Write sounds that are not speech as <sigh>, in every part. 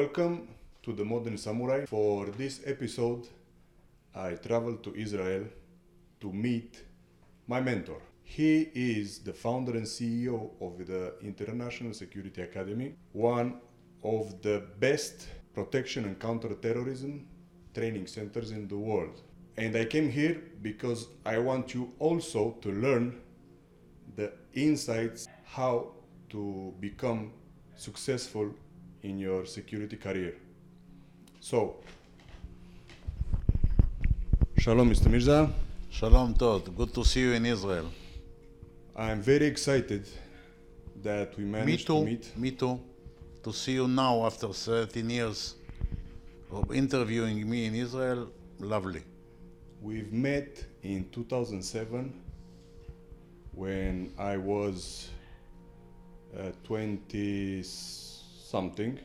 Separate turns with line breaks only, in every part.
Welcome to the Modern Samurai. For this episode, I traveled to Israel to meet my mentor. He is the founder and CEO of the International Security Academy, one of the best protection and counterterrorism training centers in the world. And I came here because I want you also to learn the insights how to become successful in your security career. So, Shalom, Mr. Mirza.
Shalom Tod, good to see you in Israel.
I'm very excited that we
Me
managed
too,
to meet.
me too. To see you now after 13 years of interviewing me in Israel, lovely.
We've met in 2007 when I was uh, 20 something.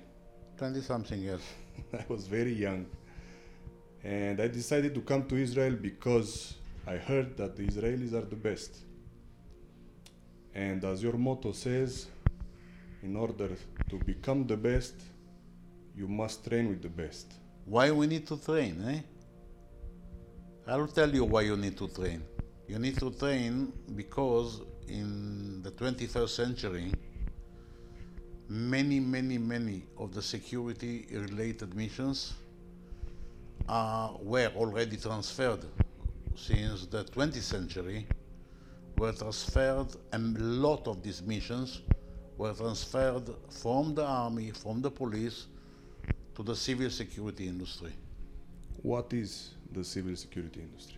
20 something years. <laughs>
I was very young. And I decided to come to Israel because I heard that the Israelis are the best. And as your motto says, in order to become the best, you must train with the best.
Why we need to train, eh? I'll tell you why you need to train. You need to train because in the 21st century, many, many, many of the security related missions uh, were already transferred since the 20th century, were transferred, and a lot of these missions were transferred from the army, from the police, to the civil security industry.
What is the civil security industry?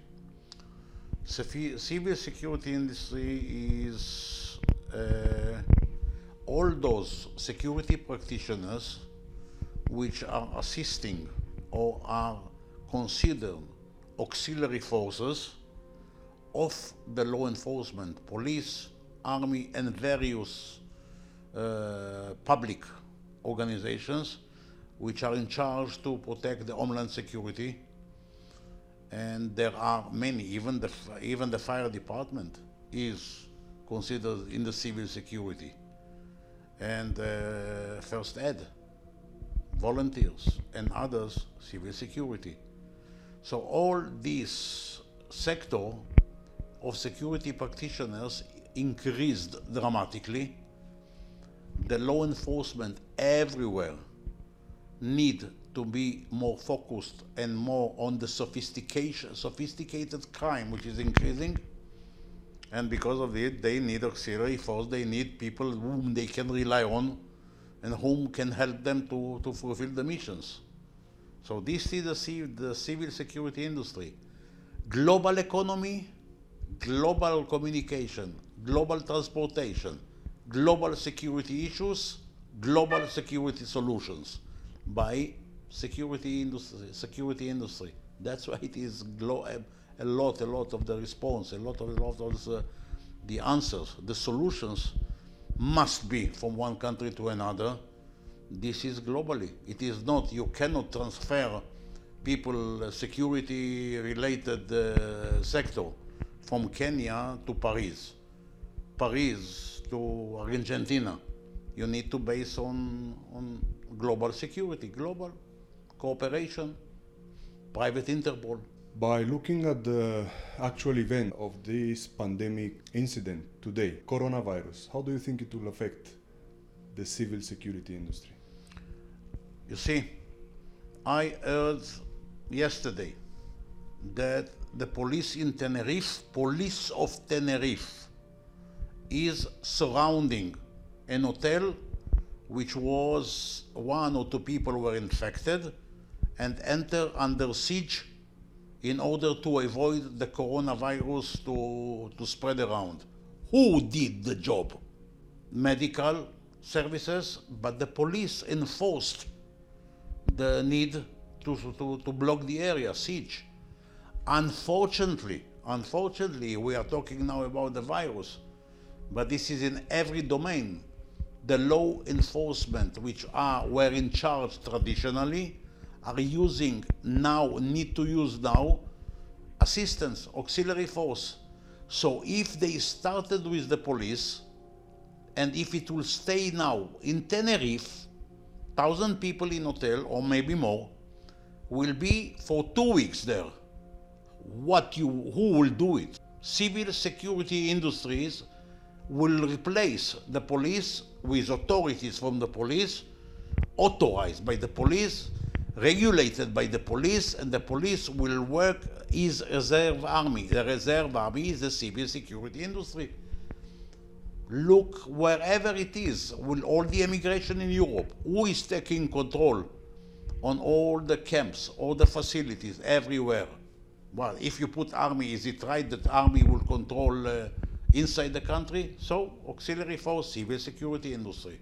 Civi- Civil security industry is uh, all those security practitioners which are assisting or are considered auxiliary forces of the law enforcement, police, army, and various uh, public organizations which are in charge to protect the homeland security and there are many. Even the even the fire department is considered in the civil security, and uh, first aid, volunteers, and others civil security. So all this sector of security practitioners increased dramatically. The law enforcement everywhere need to be more focused and more on the sophistication, sophisticated crime, which is increasing. And because of it, they need auxiliary force. They need people whom they can rely on, and whom can help them to, to fulfill the missions. So this is the, the civil security industry. Global economy, global communication, global transportation, global security issues, global security solutions by security industry. Security industry. That's why it is glo- a, lot, a lot of the response, a lot of, a lot of the, the answers, the solutions must be from one country to another. This is globally. It is not. You cannot transfer people uh, security related uh, sector from Kenya to Paris, Paris to Argentina. You need to base on on global security, global cooperation, private Interpol.
By looking at the actual event of this pandemic incident today, coronavirus, how do you think it will affect the civil security industry?
You see, I heard yesterday that the police in Tenerife, police of Tenerife, is surrounding an hotel which was one or two people were infected and enter under siege in order to avoid the coronavirus to, to spread around. Who did the job? Medical services, but the police enforced the need to, to, to block the area, siege. Unfortunately, unfortunately, we are talking now about the virus, but this is in every domain. The law enforcement, which are were in charge traditionally, are using now, need to use now, assistance, auxiliary force. So if they started with the police, and if it will stay now in Tenerife, thousand people in hotel or maybe more will be for two weeks there. What you who will do it? Civil security industries will replace the police with authorities from the police, authorized by the police, regulated by the police, and the police will work is reserve army. The reserve army is the civil security industry. Look wherever it is, with all the immigration in Europe, who is taking control on all the camps, all the facilities, everywhere? Well, if you put army, is it right that army will control uh, inside the country? So, auxiliary force, civil security industry.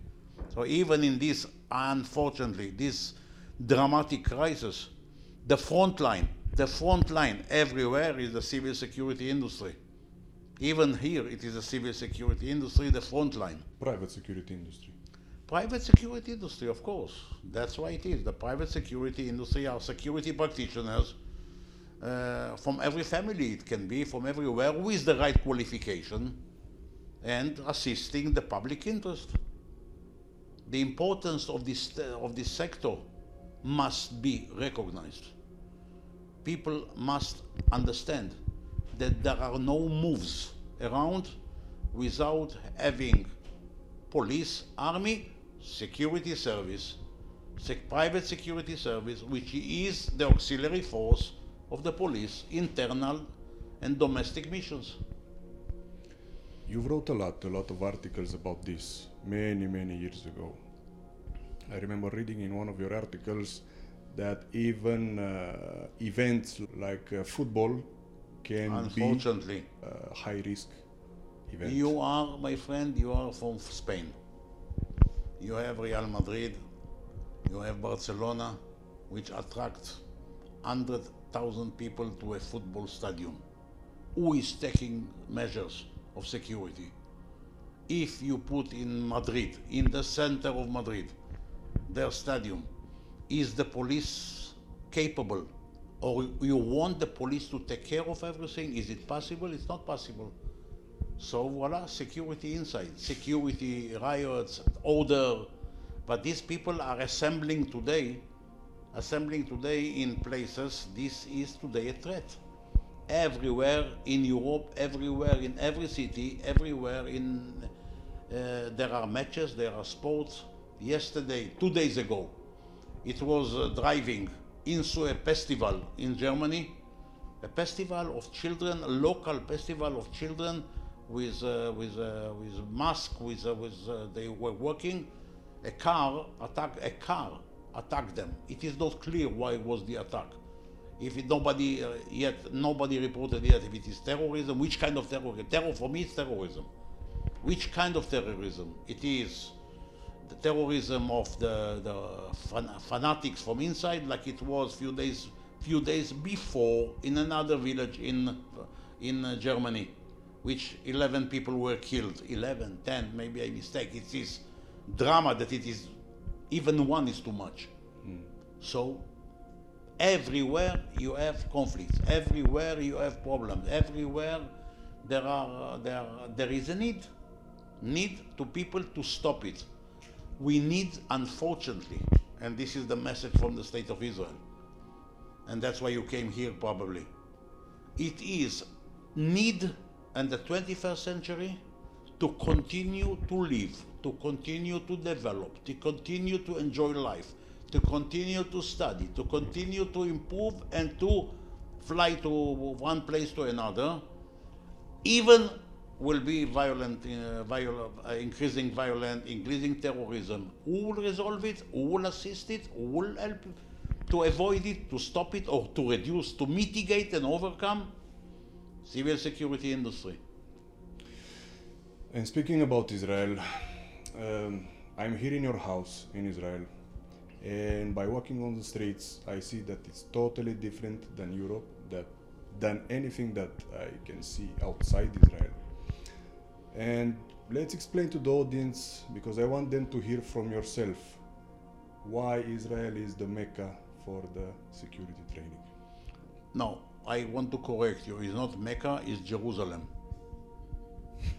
So even in this, unfortunately, this dramatic crisis, the front line, the front line everywhere is the civil security industry. Even here, it is the civil security industry, the front line.
Private security industry.
Private security industry, of course. That's why it is. The private security industry are security practitioners uh, from every family, it can be from everywhere, with the right qualification and assisting the public interest. The importance of this, uh, of this sector must be recognized. People must understand that there are no moves around without having police, army, security service, sec- private security service, which is the auxiliary force of the police, internal and domestic missions.
You wrote a lot, a lot of articles about this many, many years ago. I remember reading in one of your articles that even uh, events like uh, football can be
Unfortunately,
a high risk event.
you are, my friend, you are from Spain. You have Real Madrid, you have Barcelona, which attract 100,000 people to a football stadium. Who is taking measures of security? If you put in Madrid, in the center of Madrid, their stadium, is the police capable? Or you want the police to take care of everything? Is it possible? It's not possible. So voila, security inside, security riots, order. But these people are assembling today, assembling today in places. This is today a threat. Everywhere in Europe, everywhere in every city, everywhere in uh, there are matches, there are sports. Yesterday, two days ago, it was uh, driving into a festival in Germany, a festival of children, a local festival of children with uh, with uh, with mask, with uh, with uh, they were working. A car attack a car attacked them. It is not clear why it was the attack. If it, nobody uh, yet nobody reported yet if it is terrorism, which kind of terrorism? Terror for me is terrorism. Which kind of terrorism? It is the terrorism of the, the fan, fanatics from inside, like it was few days few days before in another village in in uh, Germany, which 11 people were killed. 11, 10, maybe I mistake. It is drama that it is even one is too much. So everywhere you have conflicts. Everywhere you have problems. Everywhere there are uh, there there is a need need to people to stop it. We need, unfortunately, and this is the message from the state of Israel, and that's why you came here probably. It is need in the 21st century to continue to live, to continue to develop, to continue to enjoy life, to continue to study, to continue to improve and to fly to one place to another, even will be violent, uh, viol- uh, increasing violence, increasing terrorism. Who will resolve it? Who will assist it? Who will help to avoid it, to stop it, or to reduce, to mitigate and overcome? Civil security industry.
And speaking about Israel, um, I'm here in your house in Israel, and by walking on the streets, I see that it's totally different than Europe, that than anything that I can see outside Israel. And let's explain to the audience, because I want them to hear from yourself, why Israel is the mecca for the security training.
No, I want to correct you. It's not Mecca, it's Jerusalem.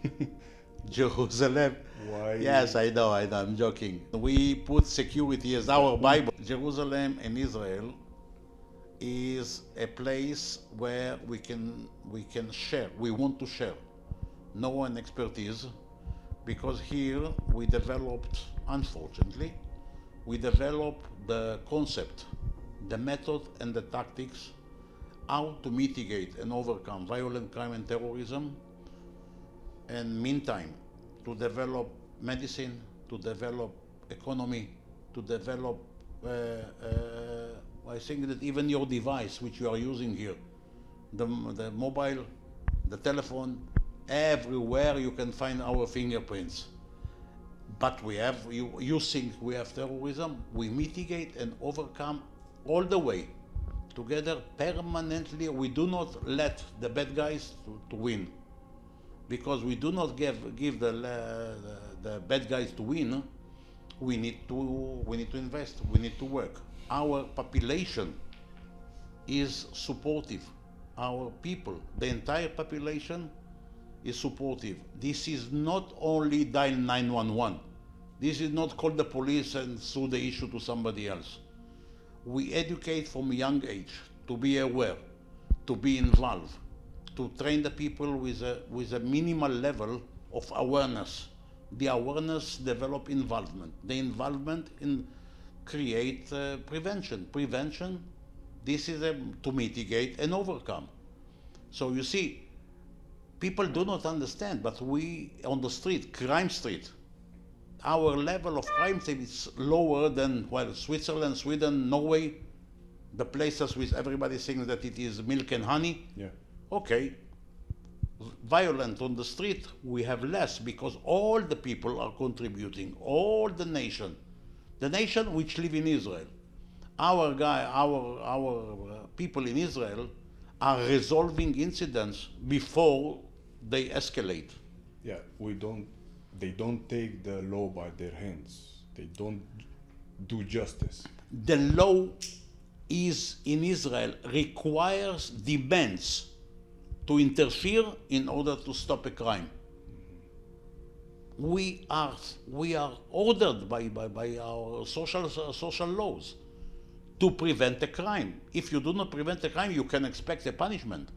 <laughs> Jerusalem.
Why?
Yes, I know, I know, I'm joking. We put security as our Bible. Jerusalem and Israel is a place where we can we can share. We want to share. Know an expertise because here we developed unfortunately we developed the concept, the method and the tactics how to mitigate and overcome violent crime and terrorism and meantime to develop medicine, to develop economy, to develop uh, uh, I think that even your device which you are using here, the, the mobile, the telephone, everywhere you can find our fingerprints. But we have, you, you think we have terrorism, we mitigate and overcome all the way together permanently. We do not let the bad guys to, to win because we do not give, give the, uh, the, bad guys to win. We need to, we need to invest, we need to work. Our population is supportive. Our people, the entire population is supportive. This is not only dial 911. This is not call the police and sue the issue to somebody else. We educate from a young age to be aware, to be involved, to train the people with a, with a minimal level of awareness. The awareness develop involvement. The involvement in create uh, prevention. Prevention, this is a, to mitigate and overcome. So you see, people do not understand, but we on the street, crime street, our level of crime is lower than well Switzerland, Sweden, Norway, the places with everybody thinks that it is milk and honey.
Yeah.
Okay. Violent on the street, we have less because all the people are contributing, all the nation, the nation which live in Israel. Our guy, our our uh, people in Israel are resolving incidents before they escalate.
Yeah, we don't. They don't take the law by their hands. They don't do justice.
The law is in Israel requires demands to interfere in order to stop a crime. We are we are ordered by, by, by our social social laws to prevent a crime. If you do not prevent a crime, you can expect a punishment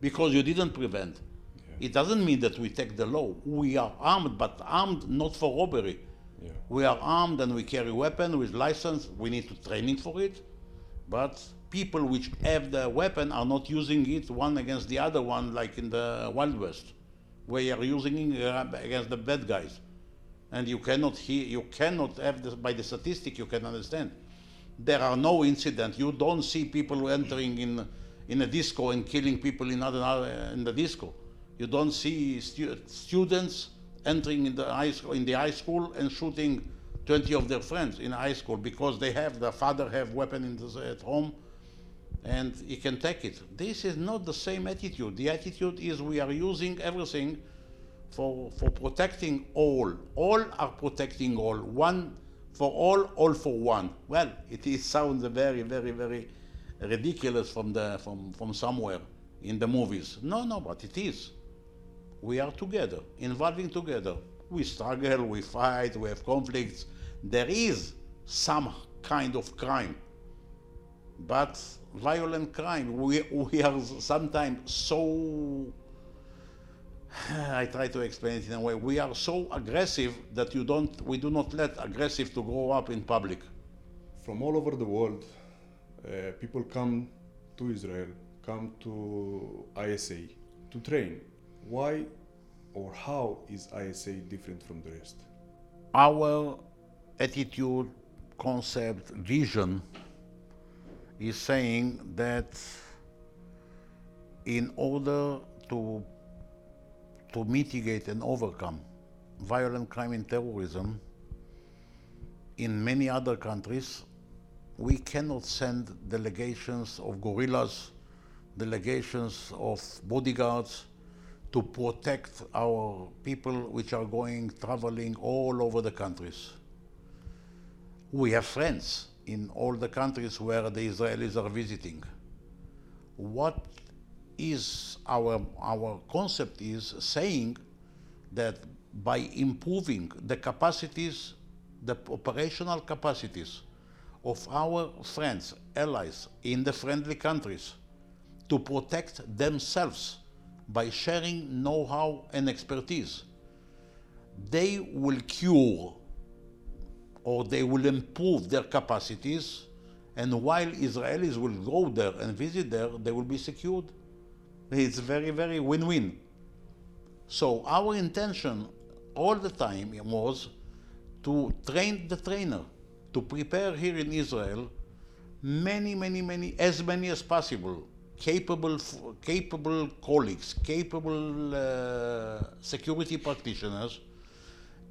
because you didn't prevent. It doesn't mean that we take the law. We are armed, but armed not for robbery.
Yeah.
We are armed and we carry weapon with license. We need to training for it. But people which have the weapon are not using it one against the other one like in the Wild West, where you are using it uh, against the bad guys. And you cannot hear, you cannot have this, by the statistic you can understand. There are no incidents. You don't see people entering in in a disco and killing people in other in the disco. You don't see stu- students entering in the high school, in the high school and shooting 20 of their friends in high school because they have the father have weapon in the, at home and he can take it. This is not the same attitude. The attitude is we are using everything for, for protecting all. All are protecting all. One for all, all for one. Well, it is, sounds very, very, very ridiculous from, the, from, from somewhere in the movies. No, no, but it is. We are together, involving together. We struggle, we fight, we have conflicts. There is some kind of crime. But violent crime, we, we are sometimes so <sighs> I try to explain it in a way. We are so aggressive that you don't, we do not let aggressive to grow up in public.
From all over the world, uh, people come to Israel, come to ISA to train. Why or how is ISA different from the rest?
Our attitude, concept, vision is saying that in order to to mitigate and overcome violent crime and terrorism in many other countries, we cannot send delegations of guerrillas, delegations of bodyguards to protect our people which are going traveling all over the countries. We have friends in all the countries where the Israelis are visiting. What is our our concept is saying that by improving the capacities, the operational capacities of our friends, allies in the friendly countries to protect themselves by sharing know-how and expertise. They will cure or they will improve their capacities and while Israelis will go there and visit there, they will be secured. It's very, very win-win. So our intention all the time was to train the trainer, to prepare here in Israel many, many, many, as many as possible, capable, capable colleagues, capable uh, security practitioners,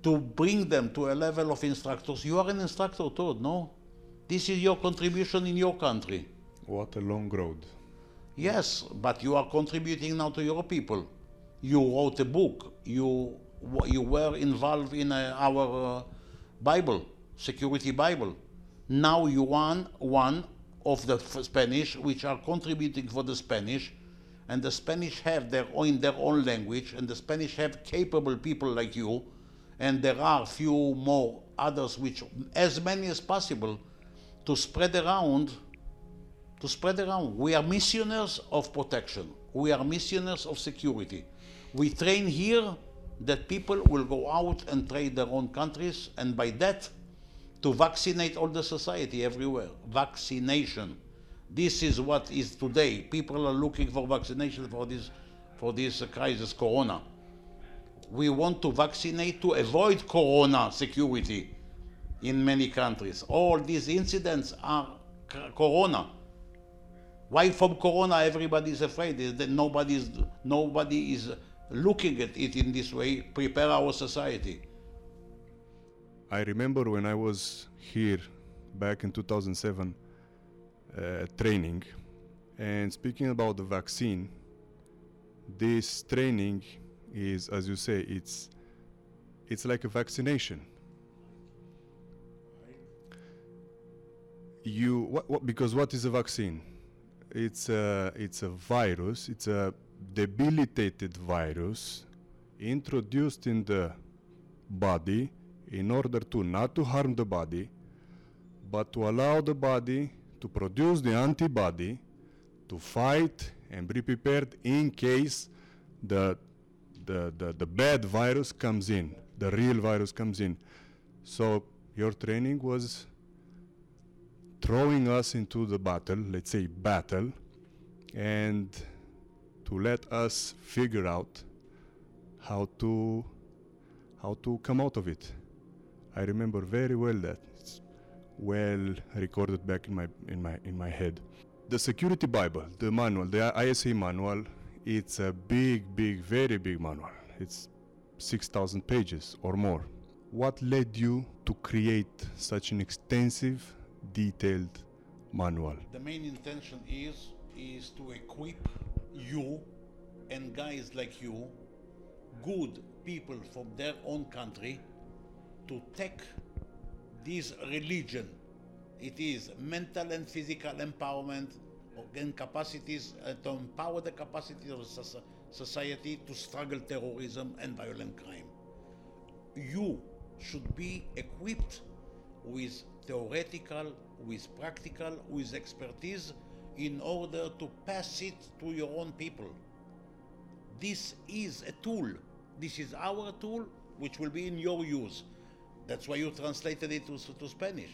to bring them to a level of instructors. You are an instructor too, no? This is your contribution in your country.
What a long road.
Yes, but you are contributing now to your people. You wrote a book. You you were involved in uh, our uh, Bible, security Bible. Now you are one of the Spanish, which are contributing for the Spanish, and the Spanish have their own their own language, and the Spanish have capable people like you, and there are few more others which, as many as possible, to spread around. To spread around. We are missionaries of protection. We are missionaries of security. We train here that people will go out and trade their own countries, and by that, to vaccinate all the society everywhere. Vaccination. This is what is today. People are looking for vaccination for this, for this crisis, Corona. We want to vaccinate to avoid Corona security in many countries. All these incidents are Corona. Why from Corona everybody is afraid? That nobody is, nobody is looking at it in this way, prepare our society.
I remember when I was here back in 2007 uh, training. And speaking about the vaccine this training is as you say it's it's like a vaccination. You what, what because what is a vaccine? It's a it's a virus it's a debilitated virus introduced in the body in order to not to harm the body but to allow the body to produce the antibody to fight and be prepared in case the the, the, the bad virus comes in the real virus comes in so your training was throwing us into the battle let's say battle and to let us figure out how to how to come out of it. I remember very well that it's well recorded back in my in my in my head. The security Bible, the manual, the ISA manual, it's a big, big, very big manual. It's 6,000 pages or more. What led you to create such an extensive, detailed manual?
The main intention is is to equip you and guys like you, good people from their own country, to take this religion. It is mental and physical empowerment and capacities uh, to empower the capacity of society to struggle terrorism and violent crime. You should be equipped with theoretical, with practical, with expertise in order to pass it to your own people. This is a tool. This is our tool, which will be in your use. That's why you translated it to, to Spanish.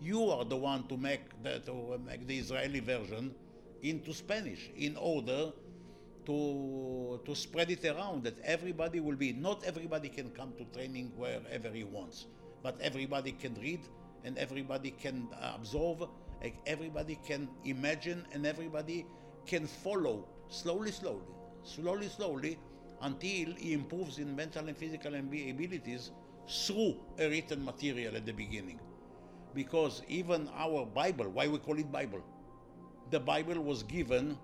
You are the one to make the, to make the Israeli version into Spanish in order to, to spread it around that everybody will be, not everybody can come to training wherever he wants, but everybody can read and everybody can absorb everybody can imagine and everybody can follow slowly, slowly, slowly, slowly until he improves in mental and physical abilities through a written material at the beginning. Because even our Bible, why we call it Bible, the Bible was given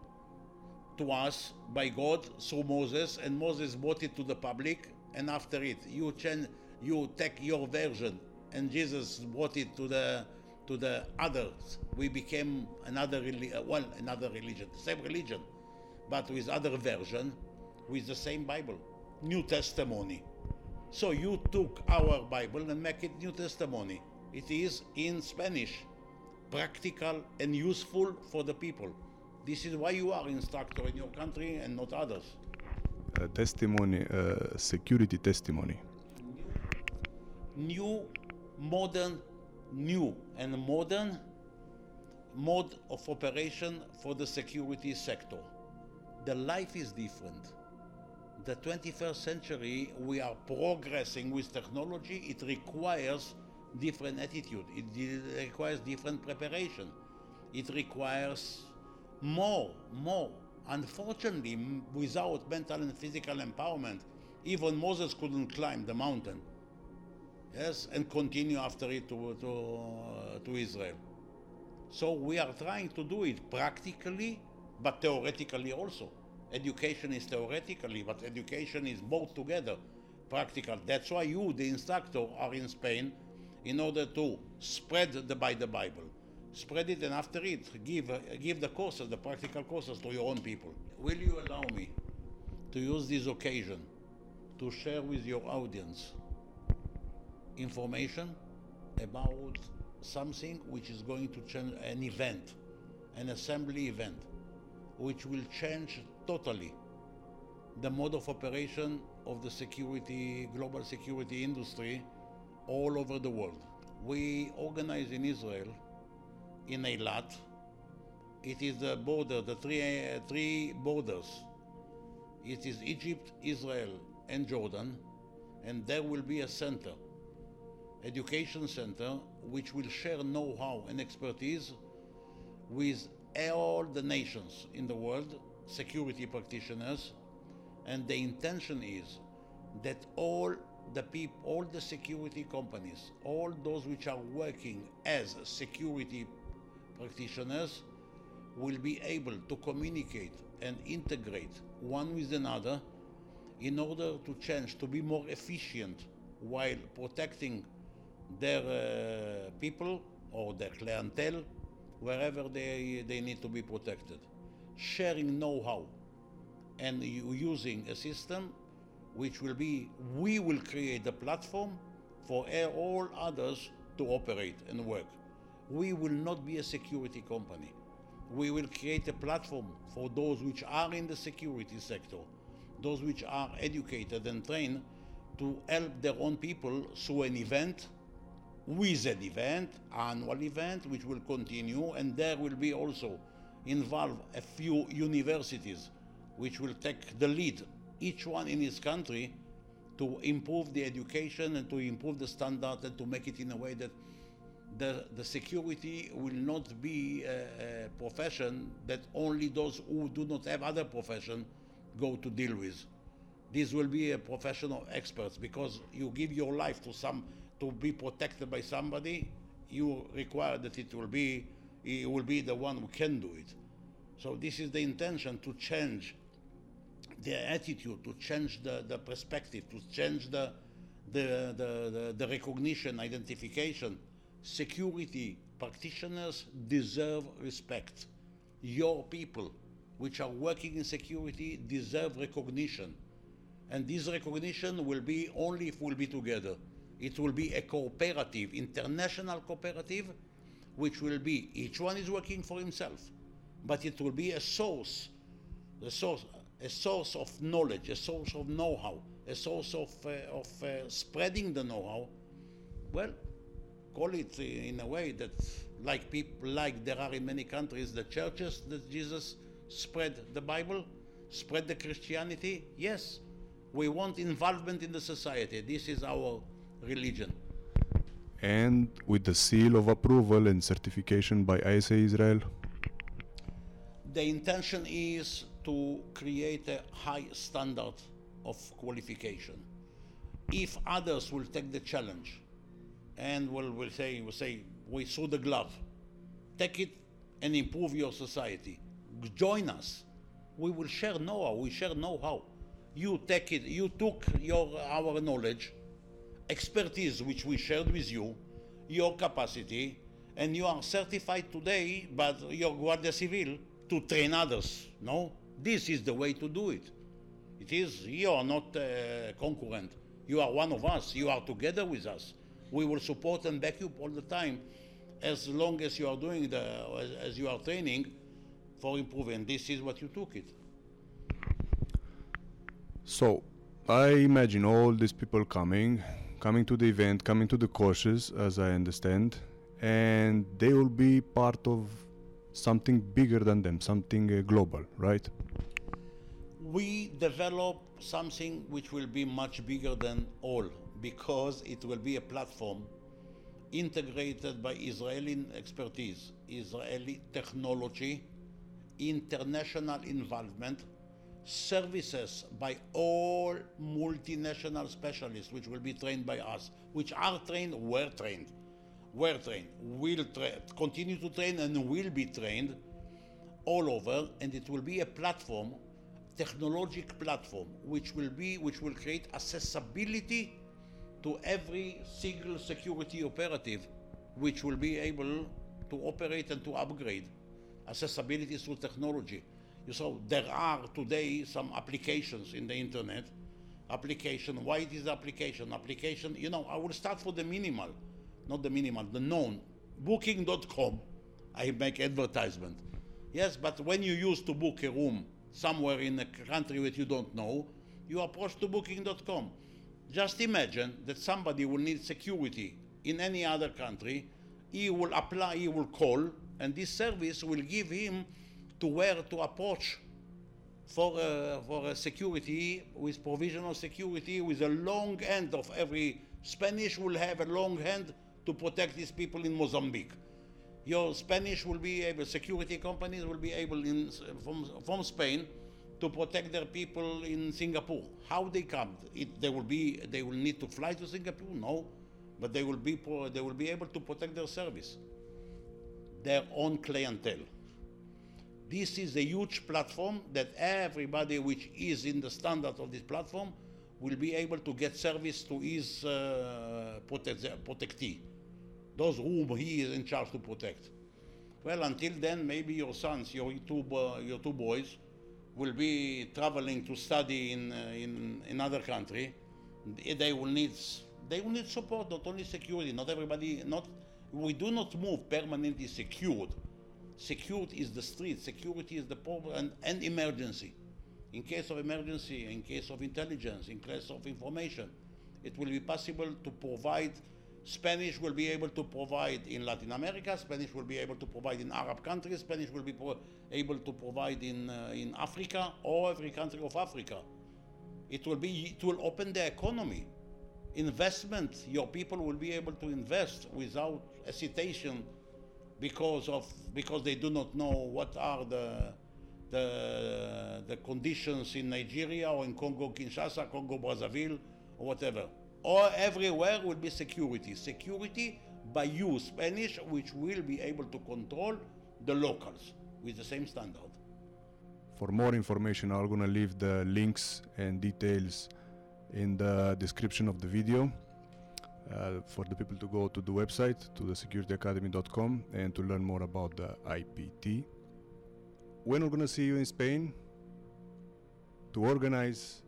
to us by God through Moses, and Moses brought it to the public. And after it, you change, you take your version, and Jesus brought it to the to the others. We became another uh, well, another religion, the same religion, but with other version, with the same Bible, New Testimony. So you took our Bible and make it New Testimony. It is in Spanish, practical and useful for the people. This is why you are instructor in your country and not others.
Uh, testimony, uh, security testimony.
New, modern, new and modern mode of operation for the security sector. The life is different. The 21st century, we are progressing with technology. It requires different attitude. It requires different preparation. It requires more, more. Unfortunately, without mental and physical empowerment, even Moses couldn't climb the mountain. Yes, and continue after it to, to, uh, to Israel. So we are trying to do it practically, but theoretically also. Education is theoretically, but education is both together, practical. That's why you, the instructor, are in Spain in order to spread the by the Bible. Spread it, and after it, give give the courses, the practical courses, to your own people. Will you allow me to use this occasion to share with your audience information about something which is going to change an event, an assembly event, which will change totally the mode of operation of the security, global security industry all over the world. We organize in Israel, in Eilat. It is the border, the three, uh, three borders. It is Egypt, Israel, and Jordan, and there will be a center education center which will share know-how and expertise with all the nations in the world, security practitioners, and the intention is that all the people, all the security companies, all those which are working as security practitioners will be able to communicate and integrate one with another in order to change, to be more efficient while protecting their uh, people or their clientele wherever they, they need to be protected. Sharing know-how and using a system which will be, we will create a platform for all others to operate and work. We will not be a security company. We will create a platform for those which are in the security sector, those which are educated and trained to help their own people through an event with an event, annual event, which will continue, and there will be also involve a few universities which will take the lead, each one in its country, to improve the education and to improve the standard and to make it in a way that the, the security will not be a, a profession that only those who do not have other profession go to deal with. This will be a profession of experts because you give your life to some to be protected by somebody, you require that it will be he will be the one who can do it. So this is the intention to change the attitude, to change the, the perspective, to change the, the, the, the, the recognition, identification. Security practitioners deserve respect. Your people, which are working in security, deserve recognition. And this recognition will be only if we'll be together. It will be a cooperative, international cooperative, which will be each one is working for himself, but it will be a source, a source, a source of knowledge, a source of know-how, a source of uh, of uh, spreading the know-how. Well, call it in a way that, like people, like there are in many countries, the churches that Jesus spread the Bible, spread the Christianity. Yes, we want involvement in the society. This is our religion.
And with the seal of approval and certification by ISA Israel.
The intention is to create a high standard of qualification. If others will take the challenge and will, will say, will say, we saw the glove, take it and improve your society. Join us. We will share know-how. We share know-how. You take it. You took your our knowledge, expertise which we shared with you, your capacity, and you are certified today by your Guardia Civil to train others. No, this is the way to do it. It is you are not a concurrent. You are one of us. You are together with us. We will support and back you all the time as long as you are doing the, as you are training for improving. This is what you took it.
So, I imagine all these people coming, coming to the event, coming to the courses, as I understand, and they will be part of something bigger than them, something uh, global, right?
We develop something which will be much bigger than all because it will be a platform integrated by Israeli expertise, Israeli technology, international involvement, services by all multinational specialists which will be trained by us, which are trained, were trained, were trained, will tra- continue to train and will be trained all over, and it will be a platform, technologic platform, which will be, which will create accessibility to every single security operative, which will be able to operate and to upgrade accessibility through technology. You saw there are today some applications in the internet. Application, why it is application? Application, you know, I will start for the minimal, not the minimal, the known. Booking.com, I make advertisement. Yes, but when you used to book a room somewhere in a country that you don't know, you approach to booking.com. Just imagine that somebody will need security in any other country. He will apply, he will call, and this service will give him to where to approach for, uh, for security with provisional security with a long hand of every Spanish will have a long hand to protect these people in Mozambique. Your Spanish will be able, security companies will be able in, from, from Spain to protect their people in Singapore. How they come? It, they will be, they will need to fly to Singapore? No, but they will be, they will be able to protect their service, their own clientele. This is a huge platform that everybody which is in the standard of this platform will be able to get service to his uh, protect, protectee, those whom he is in charge to protect. Well, until then, maybe your sons, your two, uh, your two boys, will be traveling to study in, uh, in another country. They will need they will need support, not only security. Not everybody, not we do not move permanently secured Security is the street, security is the problem, and, and emergency. In case of emergency, in case of intelligence, in case of information, it will be possible to provide. Spanish will be able to provide in Latin America. Spanish will be able to provide in Arab countries. Spanish will be pro- able to provide in uh, in Africa or every country of Africa. It will be it will open the economy. Investment. Your people will be able to invest without hesitation because of because they do not know what are the the the conditions in Nigeria or in Congo Kinshasa, Congo Brazzaville, or whatever. Or everywhere will be security. Security by you, Spanish, which will be able to control the locals with the same standard.
For more information, I'm gonna leave the links and details in the description of the video uh, for the people to go to the website to the securityacademy.com and to learn more about the IPT. When we're gonna see you in Spain to organize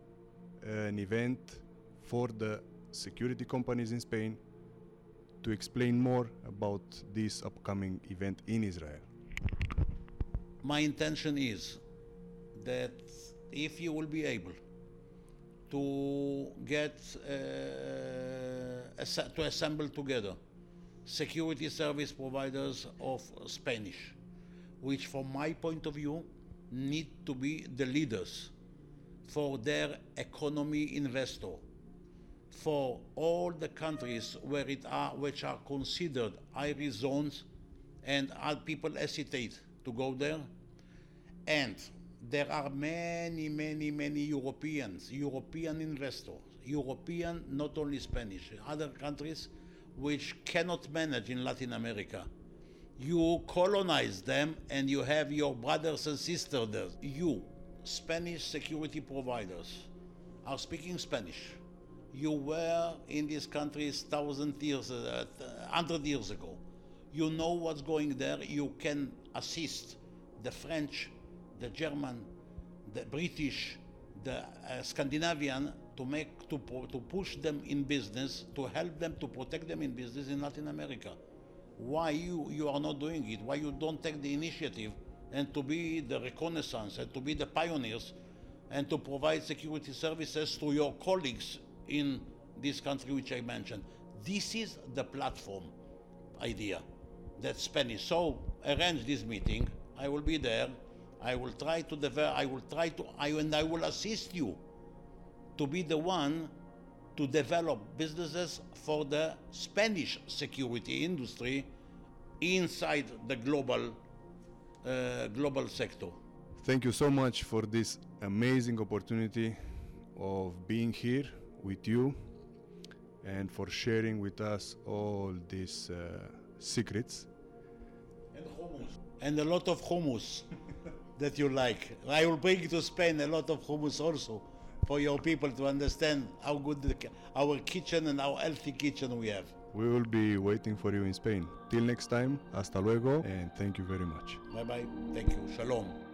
an event for the security companies in Spain to explain more about this upcoming event in Israel.
My intention is that if you will be able to get uh, to assemble together security service providers of Spanish, which from my point of view need to be the leaders for their economy investor for all the countries where it are which are considered high risk zones and people hesitate to go there. And there are many, many, many Europeans, European investors, European, not only Spanish, other countries which cannot manage in Latin America. You colonize them and you have your brothers and sisters there. You, Spanish security providers, are speaking Spanish. You were in these countries thousand years, uh, hundred years ago. You know what's going there. You can assist the French the German, the British, the uh, Scandinavian to make to to push them in business, to help them, to protect them in business in Latin America. Why you you are not doing it? Why you don't take the initiative and to be the reconnaissance and to be the pioneers and to provide security services to your colleagues in this country which I mentioned. This is the platform idea that Spanish. So arrange this meeting. I will be there. I will try to develop. I will try to. I and I will assist you to be the one to develop businesses for the Spanish security industry inside the global uh, global sector.
Thank you so much for this amazing opportunity of being here with you and for sharing with us all these uh, secrets.
And hummus. And a lot of hummus <laughs> that you like. I will bring to Spain a lot of hummus also for your people to understand how good the, our kitchen and how healthy kitchen we have.
We will be waiting for you in Spain. Till next time, hasta luego, and thank you very much.
Bye bye. Thank you. Shalom.